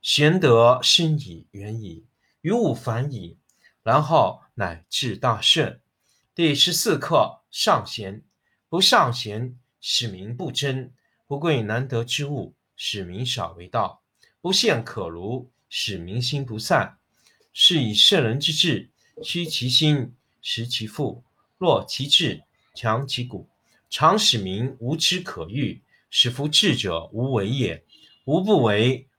玄德深矣，远矣，于物反矣，然后乃至大顺。第十四课上贤。不尚贤，使民不争；不贵难得之物，使民少为道；不陷可儒，使民心不散。是以圣人之治，虚其心，实其腹，弱其志，强其骨，常使民无知可欲，使夫智者无为也。无不为，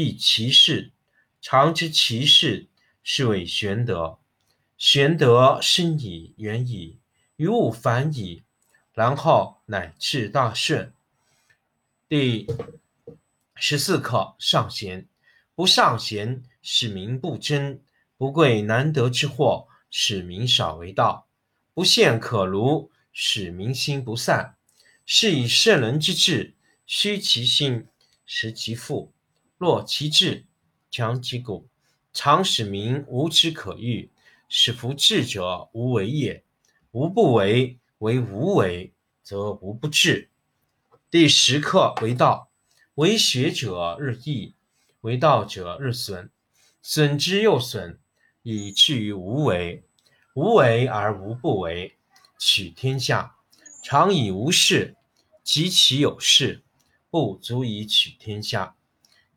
亦其事。常知其事，是谓玄德。玄德深矣，远矣。于物反矣，然后乃至大顺。第十四课上贤。不尚贤，使民不争；不贵难得之货，使民少为道；不陷可儒，使民心不散。是以圣人之治，虚其心，实其腹，弱其志，强其骨，常使民无知可欲，使夫智者无为也。无不为，为无为，则无不治。第十课为道，为学者日益，为道者日损，损之又损，以至于无为。无为而无不为，取天下常以无事，及其有事，不足以取天下。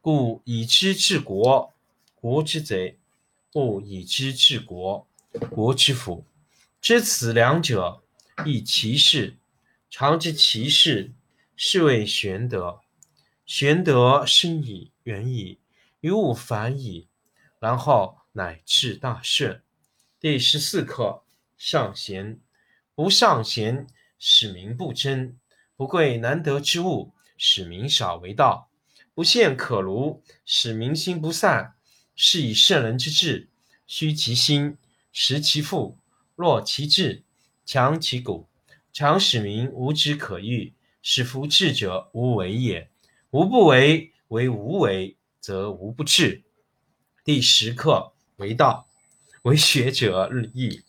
故以知治国，国之贼；不以知治国，国之福。知此两者，亦其事。常知其事，是谓玄德。玄德深矣，远矣，于物反矣，然后乃至大顺。第十四课上贤。不尚贤，使民不争；不贵难得之物，使民少为道；不陷可儒，使民心不散。是以圣人之治，虚其心，实其腹。弱其志，强其骨，常使民无知可欲，使夫智者无为也。无不为，为无为，则无不治。第十课为道，为学者日益，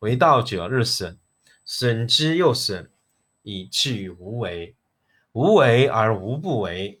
为道者日损，损之又损，以至于无为。无为而无不为，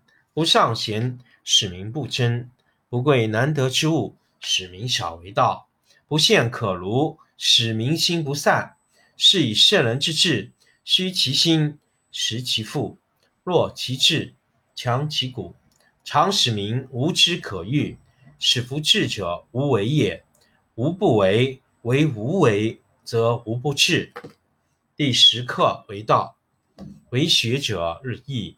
不尚贤，使民不争；不贵难得之物，使民少为道；不陷可儒，使民心不散。是以圣人之治，虚其心，实其腹，弱其志，强其骨，常使民无知可欲。使夫智者无为也。无不为，为无为，则无不治。第十课为道，为学者日益，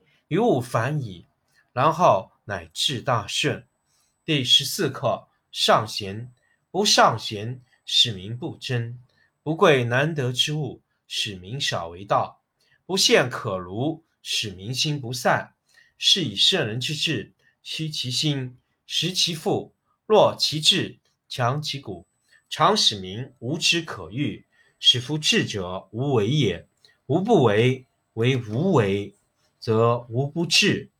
于物反矣，然后乃至大顺。第十四课：上贤。不尚贤，使民不争；不贵难得之物，使民少为道；不陷可儒，使民心不散。是以圣人之治，虚其心，实其腹，弱其志。强其骨，常使民无知可欲，使夫智者无为也。无不为，为无为，则无不治。